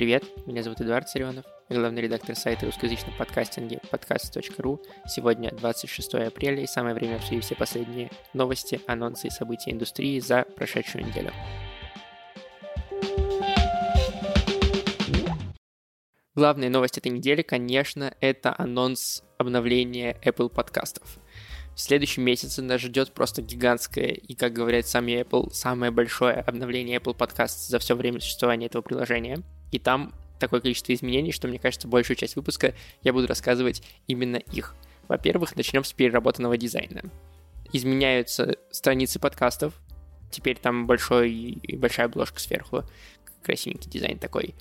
привет! Меня зовут Эдуард Царионов, я главный редактор сайта русскоязычного подкастинга подкаст.ру. Сегодня 26 апреля и самое время обсудить все последние новости, анонсы и события индустрии за прошедшую неделю. Главная новость этой недели, конечно, это анонс обновления Apple подкастов. В следующем месяце нас ждет просто гигантское и, как говорят сами Apple, самое большое обновление Apple Podcast за все время существования этого приложения. И там такое количество изменений, что, мне кажется, большую часть выпуска я буду рассказывать именно их. Во-первых, начнем с переработанного дизайна. Изменяются страницы подкастов. Теперь там большой, большая обложка сверху. Красивенький дизайн такой.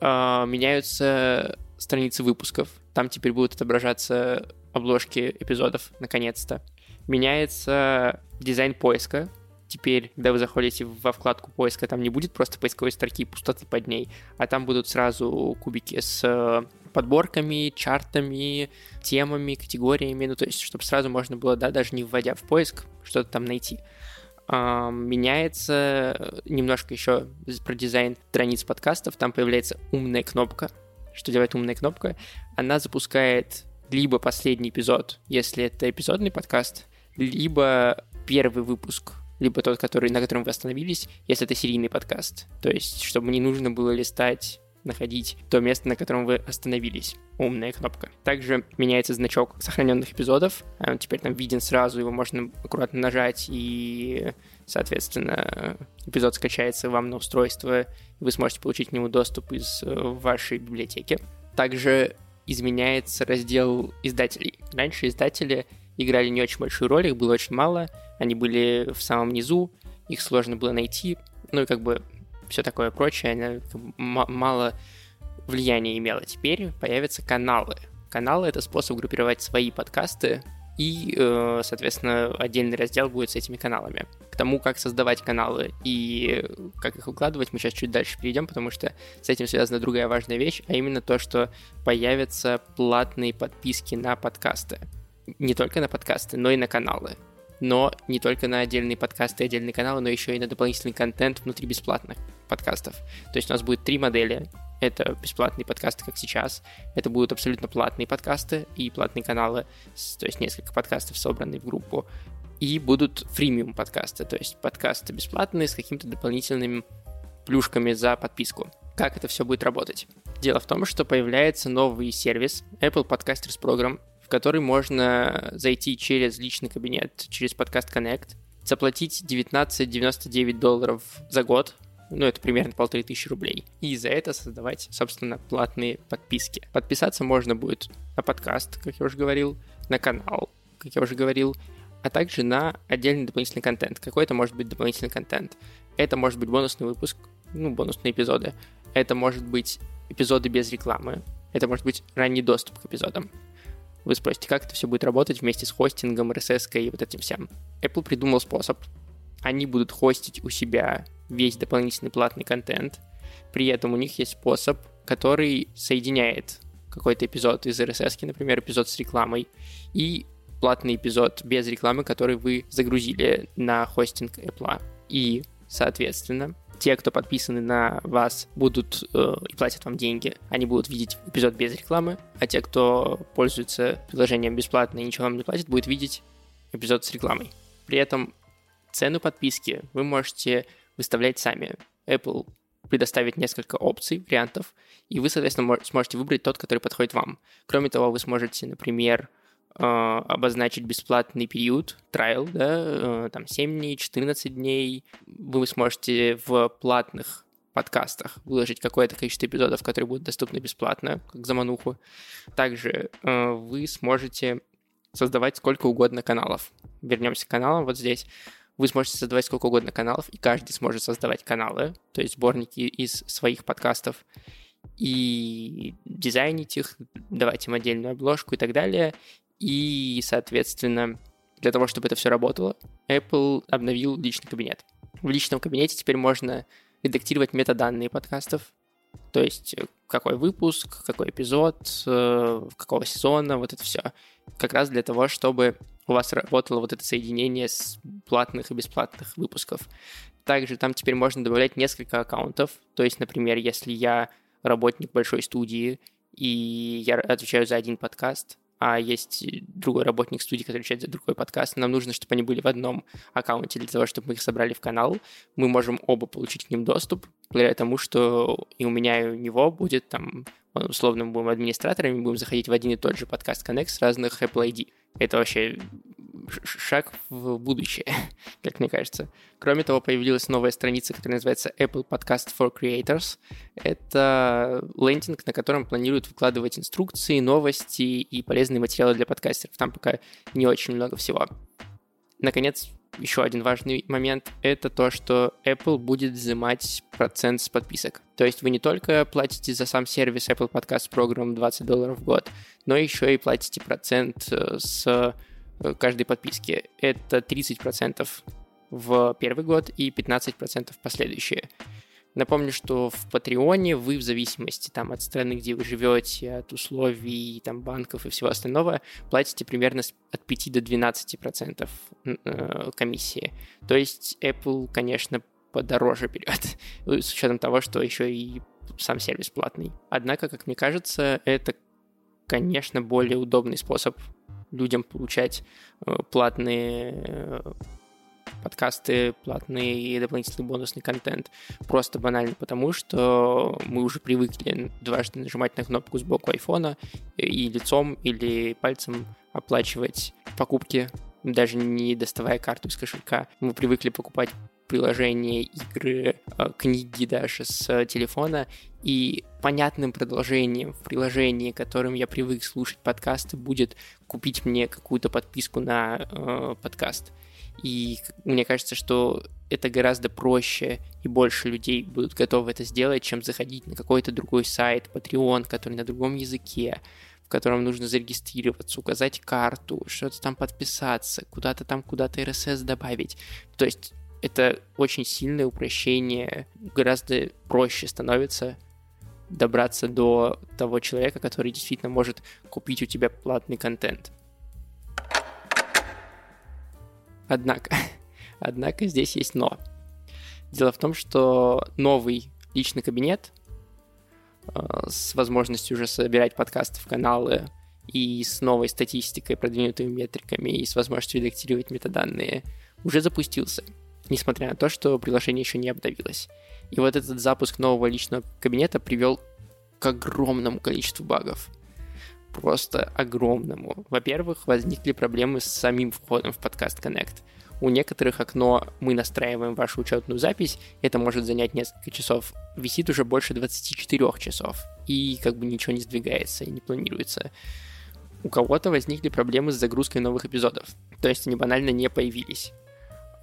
А, меняются страницы выпусков. Там теперь будут отображаться обложки эпизодов, наконец-то. Меняется дизайн поиска. Теперь, когда вы заходите во вкладку поиска, там не будет просто поисковой строки пустоты под ней, а там будут сразу кубики с э, подборками, чартами, темами, категориями, ну то есть, чтобы сразу можно было, да, даже не вводя в поиск, что-то там найти. Меняется немножко еще про дизайн страниц подкастов, там появляется умная кнопка. Что делает умная кнопка? Она запускает либо последний эпизод, если это эпизодный подкаст, либо первый выпуск, либо тот, который, на котором вы остановились, если это серийный подкаст. То есть, чтобы не нужно было листать находить то место, на котором вы остановились. Умная кнопка. Также меняется значок сохраненных эпизодов. Он теперь там виден сразу, его можно аккуратно нажать, и, соответственно, эпизод скачается вам на устройство, и вы сможете получить к нему доступ из э, вашей библиотеки. Также изменяется раздел издателей. Раньше издатели играли не очень большую роль, их было очень мало, они были в самом низу, их сложно было найти, ну и как бы все такое прочее, она мало влияния имела. Теперь появятся каналы. Каналы — это способ группировать свои подкасты, и, э, соответственно, отдельный раздел будет с этими каналами. К тому, как создавать каналы и как их выкладывать, мы сейчас чуть дальше перейдем, потому что с этим связана другая важная вещь, а именно то, что появятся платные подписки на подкасты. Не только на подкасты, но и на каналы но не только на отдельные подкасты и отдельные каналы, но еще и на дополнительный контент внутри бесплатных подкастов. То есть у нас будет три модели. Это бесплатные подкасты, как сейчас. Это будут абсолютно платные подкасты и платные каналы, то есть несколько подкастов, собранные в группу. И будут фримиум подкасты, то есть подкасты бесплатные с какими-то дополнительными плюшками за подписку. Как это все будет работать? Дело в том, что появляется новый сервис Apple Podcasters Program, который можно зайти через личный кабинет, через подкаст Connect, заплатить 19,99 долларов за год, ну, это примерно полторы тысячи рублей. И за это создавать, собственно, платные подписки. Подписаться можно будет на подкаст, как я уже говорил, на канал, как я уже говорил, а также на отдельный дополнительный контент. Какой это может быть дополнительный контент? Это может быть бонусный выпуск, ну, бонусные эпизоды. Это может быть эпизоды без рекламы. Это может быть ранний доступ к эпизодам. Вы спросите, как это все будет работать вместе с хостингом, RSS и вот этим всем. Apple придумал способ. Они будут хостить у себя весь дополнительный платный контент. При этом у них есть способ, который соединяет какой-то эпизод из RSS, например, эпизод с рекламой, и платный эпизод без рекламы, который вы загрузили на хостинг Apple. И, соответственно, те, кто подписаны на вас, будут э, и платят вам деньги, они будут видеть эпизод без рекламы, а те, кто пользуется приложением бесплатно и ничего вам не платит, будет видеть эпизод с рекламой. При этом цену подписки вы можете выставлять сами. Apple предоставит несколько опций, вариантов, и вы, соответственно, сможете выбрать тот, который подходит вам. Кроме того, вы сможете, например, обозначить бесплатный период, трайл, да, э, там 7 дней, 14 дней. Вы сможете в платных подкастах выложить какое-то количество эпизодов, которые будут доступны бесплатно, как замануху. Также э, вы сможете создавать сколько угодно каналов. Вернемся к каналам вот здесь. Вы сможете создавать сколько угодно каналов, и каждый сможет создавать каналы, то есть сборники из своих подкастов, и дизайнить их, давать им отдельную обложку и так далее. И, соответственно, для того, чтобы это все работало, Apple обновил личный кабинет. В личном кабинете теперь можно редактировать метаданные подкастов, то есть э, какой выпуск, какой эпизод, э, какого сезона, вот это все. Как раз для того, чтобы у вас работало вот это соединение с платных и бесплатных выпусков. Также там теперь можно добавлять несколько аккаунтов. То есть, например, если я работник большой студии, и я отвечаю за один подкаст, а есть другой работник студии, который отвечает за другой подкаст. Нам нужно, чтобы они были в одном аккаунте для того, чтобы мы их собрали в канал. Мы можем оба получить к ним доступ, благодаря тому, что и у меня, и у него будет там, условно, мы будем администраторами, будем заходить в один и тот же подкаст Connect с разных Apple ID. Это вообще шаг в будущее, как мне кажется. Кроме того, появилась новая страница, которая называется Apple Podcast for Creators. Это лендинг, на котором планируют выкладывать инструкции, новости и полезные материалы для подкастеров. Там пока не очень много всего. Наконец, еще один важный момент – это то, что Apple будет взимать процент с подписок. То есть вы не только платите за сам сервис Apple Podcast Program 20 долларов в год, но еще и платите процент э, с каждой подписки. Это 30% в первый год и 15% в последующие. Напомню, что в Патреоне вы в зависимости там, от страны, где вы живете, от условий там, банков и всего остального, платите примерно от 5 до 12% э, комиссии. То есть Apple, конечно, подороже берет, с учетом того, что еще и сам сервис платный. Однако, как мне кажется, это, конечно, более удобный способ людям получать э, платные э, подкасты, платный и дополнительный бонусный контент. Просто банально потому, что мы уже привыкли дважды нажимать на кнопку сбоку айфона и лицом или пальцем оплачивать покупки, даже не доставая карту из кошелька. Мы привыкли покупать приложения, игры, э, книги даже с телефона, и понятным продолжением в приложении, которым я привык слушать подкасты, будет купить мне какую-то подписку на э, подкаст. И мне кажется, что это гораздо проще и больше людей будут готовы это сделать, чем заходить на какой-то другой сайт, Patreon, который на другом языке, в котором нужно зарегистрироваться, указать карту, что-то там подписаться, куда-то там, куда-то RSS добавить. То есть это очень сильное упрощение, гораздо проще становится добраться до того человека, который действительно может купить у тебя платный контент. Однако, однако здесь есть но. Дело в том, что новый личный кабинет э, с возможностью уже собирать подкасты в каналы и с новой статистикой, продвинутыми метриками и с возможностью редактировать метаданные уже запустился несмотря на то, что приложение еще не обновилось. И вот этот запуск нового личного кабинета привел к огромному количеству багов. Просто огромному. Во-первых, возникли проблемы с самим входом в подкаст Connect. У некоторых окно мы настраиваем вашу учетную запись, это может занять несколько часов. Висит уже больше 24 часов, и как бы ничего не сдвигается и не планируется. У кого-то возникли проблемы с загрузкой новых эпизодов, то есть они банально не появились.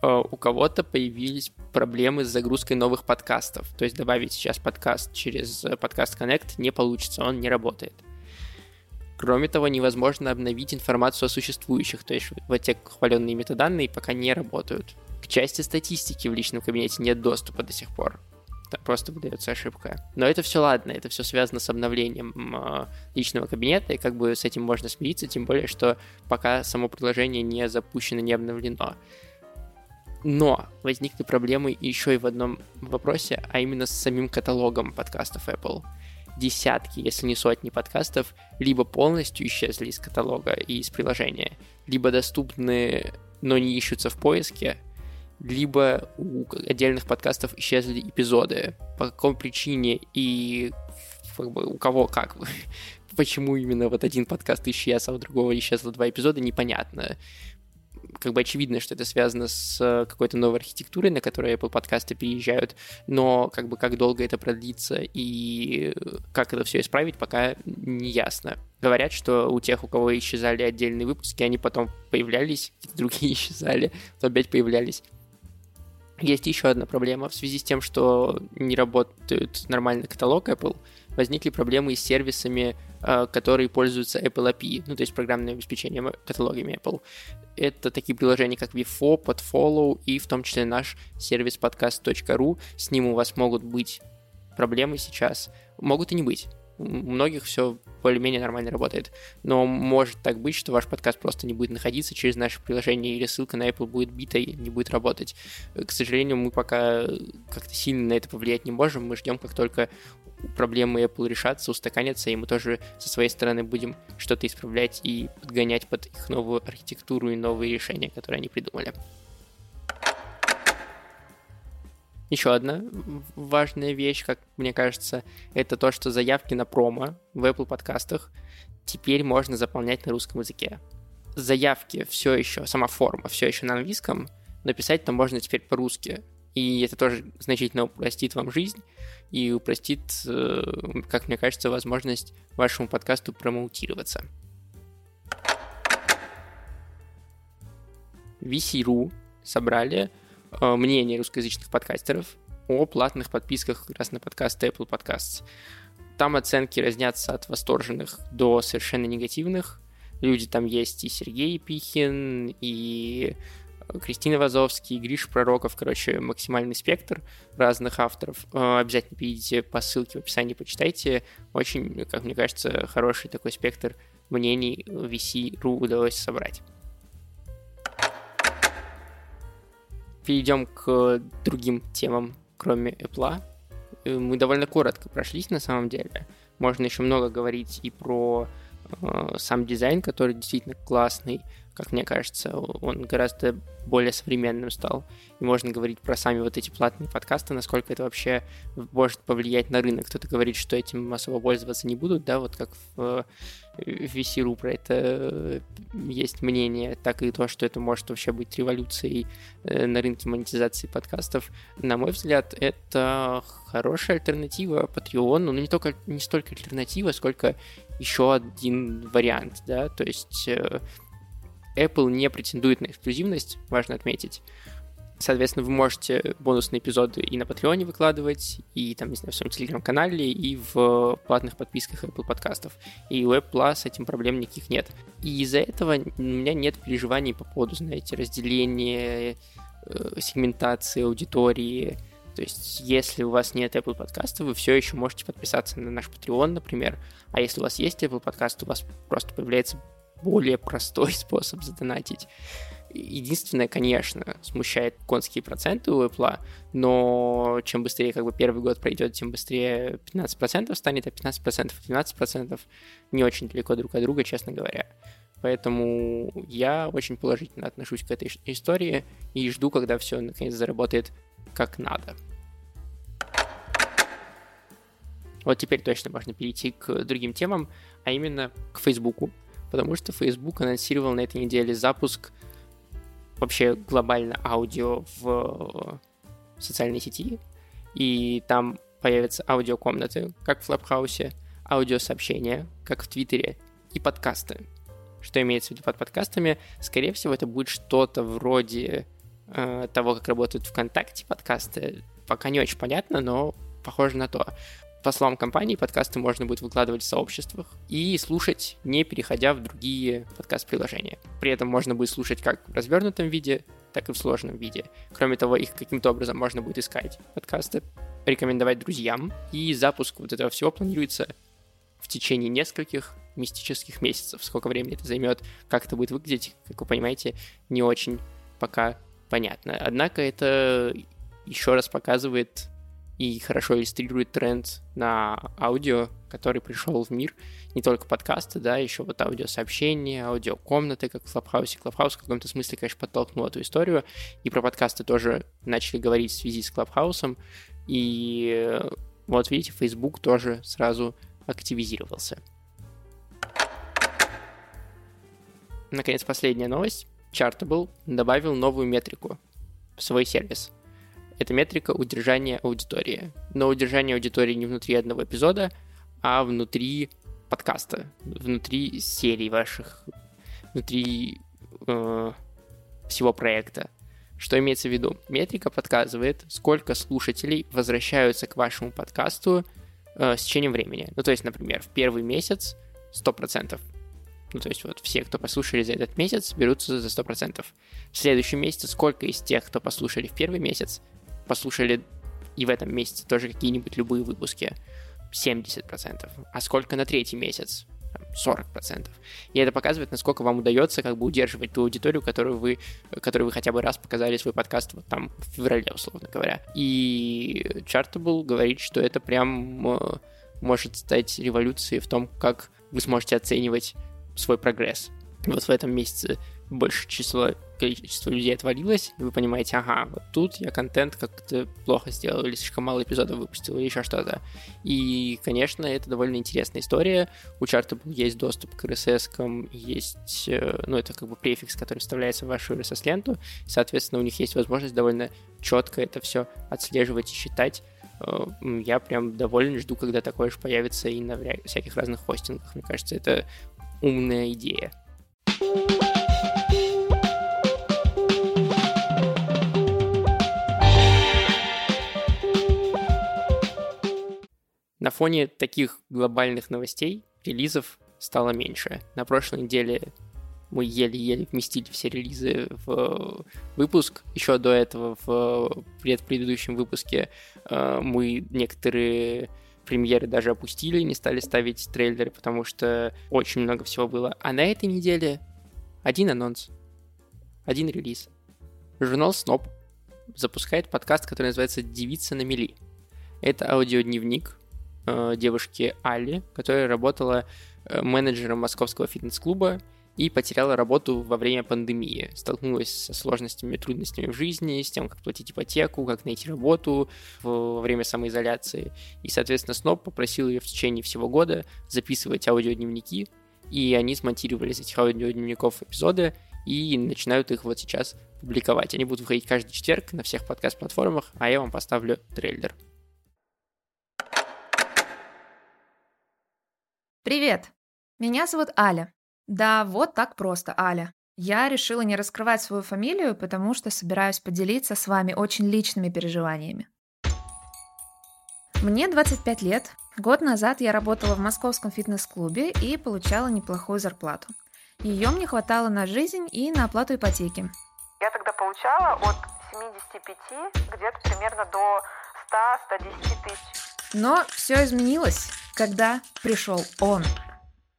Э, у кого-то появились проблемы с загрузкой новых подкастов. То есть добавить сейчас подкаст через э, подкаст Connect не получится, он не работает. Кроме того, невозможно обновить информацию о существующих, то есть вот те хваленные метаданные пока не работают. К части статистики в личном кабинете нет доступа до сих пор. Там просто выдается ошибка. Но это все ладно, это все связано с обновлением э, личного кабинета, и как бы с этим можно смириться, тем более, что пока само приложение не запущено, не обновлено. Но возникли проблемы еще и в одном вопросе, а именно с самим каталогом подкастов Apple. Десятки, если не сотни подкастов либо полностью исчезли из каталога и из приложения, либо доступны, но не ищутся в поиске, либо у отдельных подкастов исчезли эпизоды. По какой причине и как бы, у кого как. Почему именно вот один подкаст исчез, а у другого исчезло два эпизода, непонятно как бы очевидно, что это связано с э, какой-то новой архитектурой, на которой Apple подкасты переезжают, но как бы как долго это продлится и как это все исправить, пока не ясно. Говорят, что у тех, у кого исчезали отдельные выпуски, они потом появлялись, другие исчезали, потом опять появлялись. Есть еще одна проблема в связи с тем, что не работает нормальный каталог Apple, возникли проблемы с сервисами, э, которые пользуются Apple API, ну то есть программным обеспечением каталогами Apple. Это такие приложения, как VFO, Podfollow и в том числе наш сервис podcast.ru. С ним у вас могут быть проблемы сейчас, могут и не быть. У многих все более-менее нормально работает. Но может так быть, что ваш подкаст просто не будет находиться через наше приложение, или ссылка на Apple будет битой, не будет работать. К сожалению, мы пока как-то сильно на это повлиять не можем. Мы ждем, как только проблемы Apple решатся, устаканятся, и мы тоже со своей стороны будем что-то исправлять и подгонять под их новую архитектуру и новые решения, которые они придумали. Еще одна важная вещь, как мне кажется, это то, что заявки на промо в Apple подкастах теперь можно заполнять на русском языке. Заявки все еще, сама форма все еще на английском, но писать там можно теперь по-русски. И это тоже значительно упростит вам жизнь и упростит, э, как мне кажется, возможность вашему подкасту промоутироваться. VC.ru собрали мнение русскоязычных подкастеров о платных подписках как раз на подкасты Apple Podcasts. Там оценки разнятся от восторженных до совершенно негативных. Люди там есть и Сергей Пихин, и Кристина Вазовский, Гриш Пророков, короче, максимальный спектр разных авторов. Э, обязательно перейдите по ссылке в описании, почитайте. Очень, как мне кажется, хороший такой спектр мнений VC.ru удалось собрать. Перейдем к другим темам, кроме Apple. Э, мы довольно коротко прошлись на самом деле. Можно еще много говорить и про э, сам дизайн, который действительно классный, как мне кажется, он гораздо более современным стал. И можно говорить про сами вот эти платные подкасты, насколько это вообще может повлиять на рынок. Кто-то говорит, что этим особо пользоваться не будут, да, вот как в VC.ru про это э, есть мнение, так и то, что это может вообще быть революцией э, на рынке монетизации подкастов. На мой взгляд, это хорошая альтернатива Patreon, но не, только, не столько альтернатива, сколько еще один вариант, да, то есть э, Apple не претендует на эксклюзивность, важно отметить. Соответственно, вы можете бонусные эпизоды и на Патреоне выкладывать, и там, не знаю, в своем телеграм-канале, и в платных подписках Apple подкастов. И у Apple с этим проблем никаких нет. И из-за этого у меня нет переживаний по поводу, знаете, разделения, э, сегментации аудитории. То есть, если у вас нет Apple подкаста, вы все еще можете подписаться на наш Patreon, например. А если у вас есть Apple подкаст, у вас просто появляется более простой способ задонатить. Единственное, конечно, смущает конские проценты у Apple, но чем быстрее как бы первый год пройдет, тем быстрее 15% станет, а 15% и 12% не очень далеко друг от друга, честно говоря. Поэтому я очень положительно отношусь к этой истории и жду, когда все наконец заработает как надо. Вот теперь точно можно перейти к другим темам, а именно к Фейсбуку, потому что Facebook анонсировал на этой неделе запуск вообще глобально аудио в социальной сети, и там появятся аудиокомнаты, как в Флапхаусе, аудиосообщения, как в Твиттере, и подкасты. Что имеется в виду под подкастами? Скорее всего, это будет что-то вроде э, того, как работают ВКонтакте подкасты. Пока не очень понятно, но похоже на то. По словам компании, подкасты можно будет выкладывать в сообществах и слушать, не переходя в другие подкаст-приложения. При этом можно будет слушать как в развернутом виде, так и в сложном виде. Кроме того, их каким-то образом можно будет искать подкасты, рекомендовать друзьям, и запуск вот этого всего планируется в течение нескольких мистических месяцев. Сколько времени это займет, как это будет выглядеть, как вы понимаете, не очень пока понятно. Однако это еще раз показывает и хорошо иллюстрирует тренд на аудио, который пришел в мир. Не только подкасты, да, еще вот аудиосообщения, аудиокомнаты, как в Клабхаусе. Клабхаус в каком-то смысле, конечно, подтолкнул эту историю. И про подкасты тоже начали говорить в связи с Клабхаусом. И вот видите, Facebook тоже сразу активизировался. Наконец, последняя новость. Chartable добавил новую метрику в свой сервис – это метрика удержания аудитории. Но удержание аудитории не внутри одного эпизода, а внутри подкаста, внутри серий ваших, внутри э, всего проекта. Что имеется в виду? Метрика подсказывает, сколько слушателей возвращаются к вашему подкасту э, с течением времени. Ну, то есть, например, в первый месяц 100%. Ну, то есть вот все, кто послушали за этот месяц, берутся за 100%. В следующем месяце сколько из тех, кто послушали в первый месяц, послушали и в этом месяце тоже какие-нибудь любые выпуски. 70%, а сколько на третий месяц? 40%. И это показывает, насколько вам удается как бы удерживать ту аудиторию, которую вы, которую вы хотя бы раз показали свой подкаст вот там в феврале, условно говоря. И Chartable говорит, что это прям э, может стать революцией в том, как вы сможете оценивать свой прогресс. Вот в этом месяце больше число количество людей отвалилось, и вы понимаете, ага, вот тут я контент как-то плохо сделал, или слишком мало эпизодов выпустил, или еще что-то. И, конечно, это довольно интересная история. У Chartable есть доступ к RSS, есть, э, ну, это как бы префикс, который вставляется в вашу RSS-ленту, соответственно, у них есть возможность довольно четко это все отслеживать и считать. Э, я прям доволен, жду, когда такое же появится и на всяких разных хостингах. Мне кажется, это умная идея. На фоне таких глобальных новостей релизов стало меньше. На прошлой неделе мы еле-еле вместили все релизы в выпуск. Еще до этого в предыдущем выпуске э, мы некоторые премьеры даже опустили, не стали ставить трейлеры, потому что очень много всего было. А на этой неделе один анонс, один релиз. Журнал Snob запускает подкаст, который называется «Девица на мели». Это аудиодневник, э, девушки Али, которая работала э, менеджером московского фитнес-клуба и потеряла работу во время пандемии. Столкнулась со сложностями, трудностями в жизни, с тем, как платить ипотеку, как найти работу во время самоизоляции. И, соответственно, Сноб попросил ее в течение всего года записывать аудиодневники, и они смонтировали из этих аудиодневников эпизоды и начинают их вот сейчас публиковать. Они будут выходить каждый четверг на всех подкаст-платформах, а я вам поставлю трейлер. Привет! Меня зовут Аля. Да, вот так просто, Аля. Я решила не раскрывать свою фамилию, потому что собираюсь поделиться с вами очень личными переживаниями. Мне 25 лет. Год назад я работала в московском фитнес-клубе и получала неплохую зарплату. Ее мне хватало на жизнь и на оплату ипотеки. Я тогда получала от 75 где-то примерно до 100-110 тысяч. Но все изменилось, когда пришел он.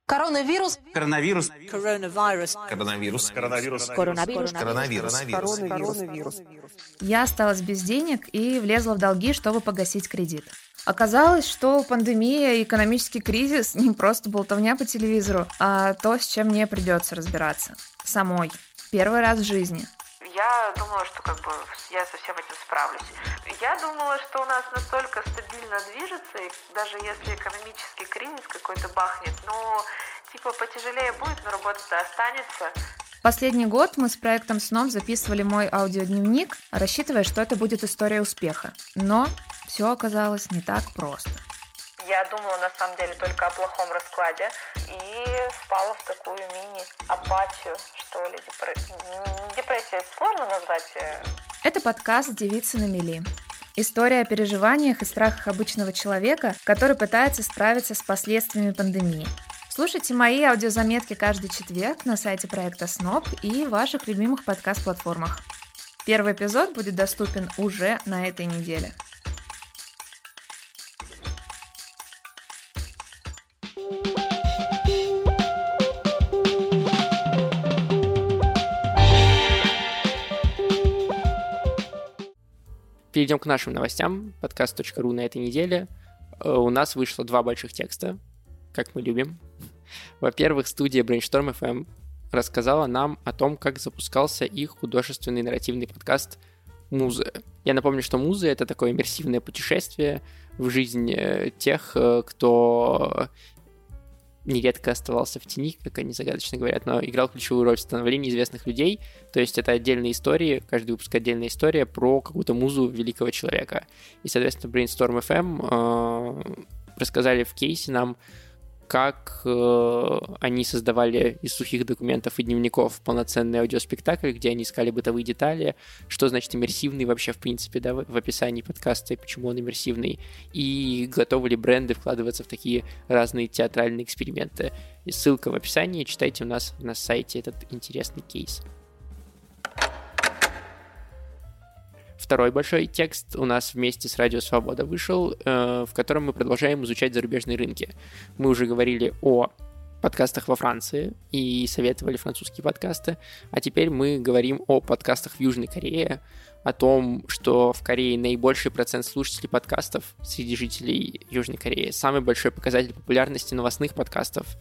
Коронавирус. Коронавирус. Коронавирус. Коронавирус. Коронавирус. Коронавирус. Коронавирус. Коронавирус. Я осталась без денег и влезла в долги, чтобы погасить кредит. Оказалось, что пандемия и экономический кризис не просто болтовня по телевизору, а то, с чем мне придется разбираться. Самой. Первый раз в жизни – я думала, что как бы я со всем этим справлюсь. Я думала, что у нас настолько стабильно движется, и даже если экономический кризис какой-то бахнет, ну, типа потяжелее будет, но работа-то останется. Последний год мы с проектом Сном записывали мой аудиодневник, рассчитывая, что это будет история успеха. Но все оказалось не так просто. Я думала на самом деле только о плохом раскладе и впала в такую мини-апатию, что ли, депр... депрессия сложно назвать. Э. Это подкаст «Девица на мели». История о переживаниях и страхах обычного человека, который пытается справиться с последствиями пандемии. Слушайте мои аудиозаметки каждый четверг на сайте проекта СНОП и ваших любимых подкаст-платформах. Первый эпизод будет доступен уже на этой неделе. Перейдем к нашим новостям. Подкаст.ру на этой неделе. Э, у нас вышло два больших текста, как мы любим. Во-первых, студия Brainstorm FM рассказала нам о том, как запускался их художественный нарративный подкаст «Музы». Я напомню, что «Музы» — это такое иммерсивное путешествие в жизнь э, тех, э, кто нередко оставался в тени, как они загадочно говорят, но играл ключевую роль в становлении известных людей. То есть это отдельные истории, каждый выпуск отдельная история про какую-то музу великого человека. И, соответственно, Brainstorm FM э, рассказали в кейсе нам, как э, они создавали из сухих документов и дневников полноценный аудиоспектакль, где они искали бытовые детали, что значит иммерсивный вообще, в принципе, да, в, описании подкаста и почему он иммерсивный, и готовы ли бренды вкладываться в такие разные театральные эксперименты. И ссылка в описании, читайте у нас на сайте этот интересный кейс. Второй большой текст у нас вместе с Радио Свобода вышел, э, в котором мы продолжаем изучать зарубежные рынки. Мы уже говорили о подкастах во Франции и советовали французские подкасты, а теперь мы говорим о подкастах в Южной Корее, о том, что в Корее наибольший процент слушателей подкастов среди жителей Южной Кореи, самый большой показатель популярности новостных подкастов,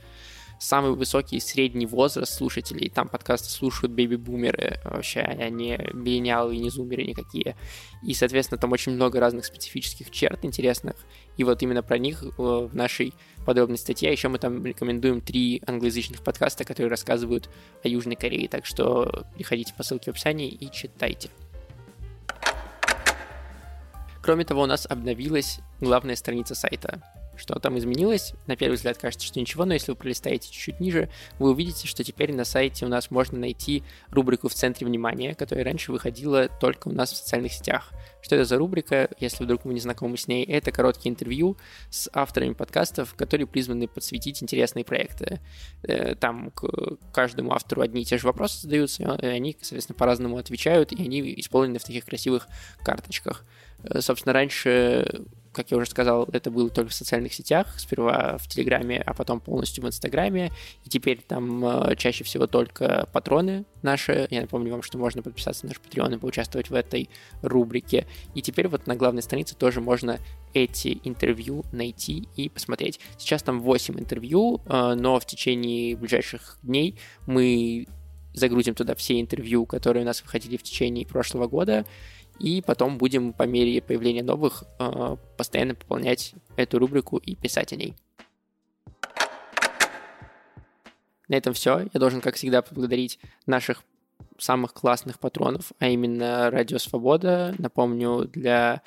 самый высокий средний возраст слушателей. Там подкасты слушают бэби-бумеры вообще, а не миллениалы и не зумеры никакие. И, соответственно, там очень много разных специфических черт интересных. И вот именно про них э, в нашей подробной статье. А еще мы там рекомендуем три англоязычных подкаста, которые рассказывают о Южной Корее. Так что переходите по ссылке в описании и читайте. Кроме того, у нас обновилась главная страница сайта что там изменилось. На первый взгляд кажется, что ничего, но если вы пролистаете чуть-чуть ниже, вы увидите, что теперь на сайте у нас можно найти рубрику в центре внимания, которая раньше выходила только у нас в социальных сетях. Что это за рубрика, если вдруг вы не знакомы с ней? Это короткие интервью с авторами подкастов, которые призваны подсветить интересные проекты. Э, там к каждому автору одни и те же вопросы задаются, и они, соответственно, по-разному отвечают, и они исполнены в таких красивых карточках. Э, собственно, раньше как я уже сказал, это было только в социальных сетях, сперва в Телеграме, а потом полностью в Инстаграме, и теперь там э, чаще всего только патроны наши. Я напомню вам, что можно подписаться на наш Patreon и поучаствовать в этой рубрике. И теперь вот на главной странице тоже можно эти интервью найти и посмотреть. Сейчас там 8 интервью, э, но в течение ближайших дней мы загрузим туда все интервью, которые у нас выходили в течение прошлого года, и потом будем по мере появления новых э, постоянно пополнять эту рубрику и писать о ней. На этом все. Я должен, как всегда, поблагодарить наших самых классных патронов, а именно Радио Свобода. Напомню, для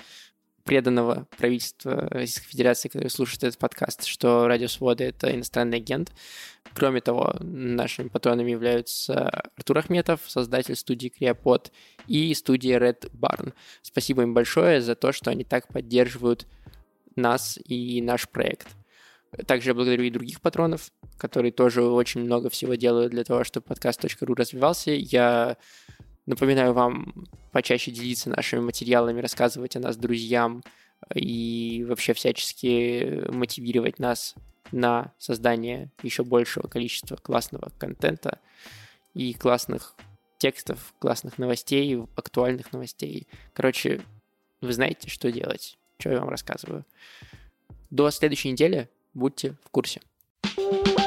преданного правительства Российской Федерации, который слушает этот подкаст, что Радио Свобода — это иностранный агент. Кроме того, нашими патронами являются Артур Ахметов, создатель студии Криопод, и студия Red Barn. Спасибо им большое за то, что они так поддерживают нас и наш проект. Также я благодарю и других патронов, которые тоже очень много всего делают для того, чтобы подкаст.ру развивался. Я Напоминаю вам почаще делиться нашими материалами, рассказывать о нас друзьям и вообще всячески мотивировать нас на создание еще большего количества классного контента и классных текстов, классных новостей, актуальных новостей. Короче, вы знаете, что делать, что я вам рассказываю. До следующей недели будьте в курсе. thank you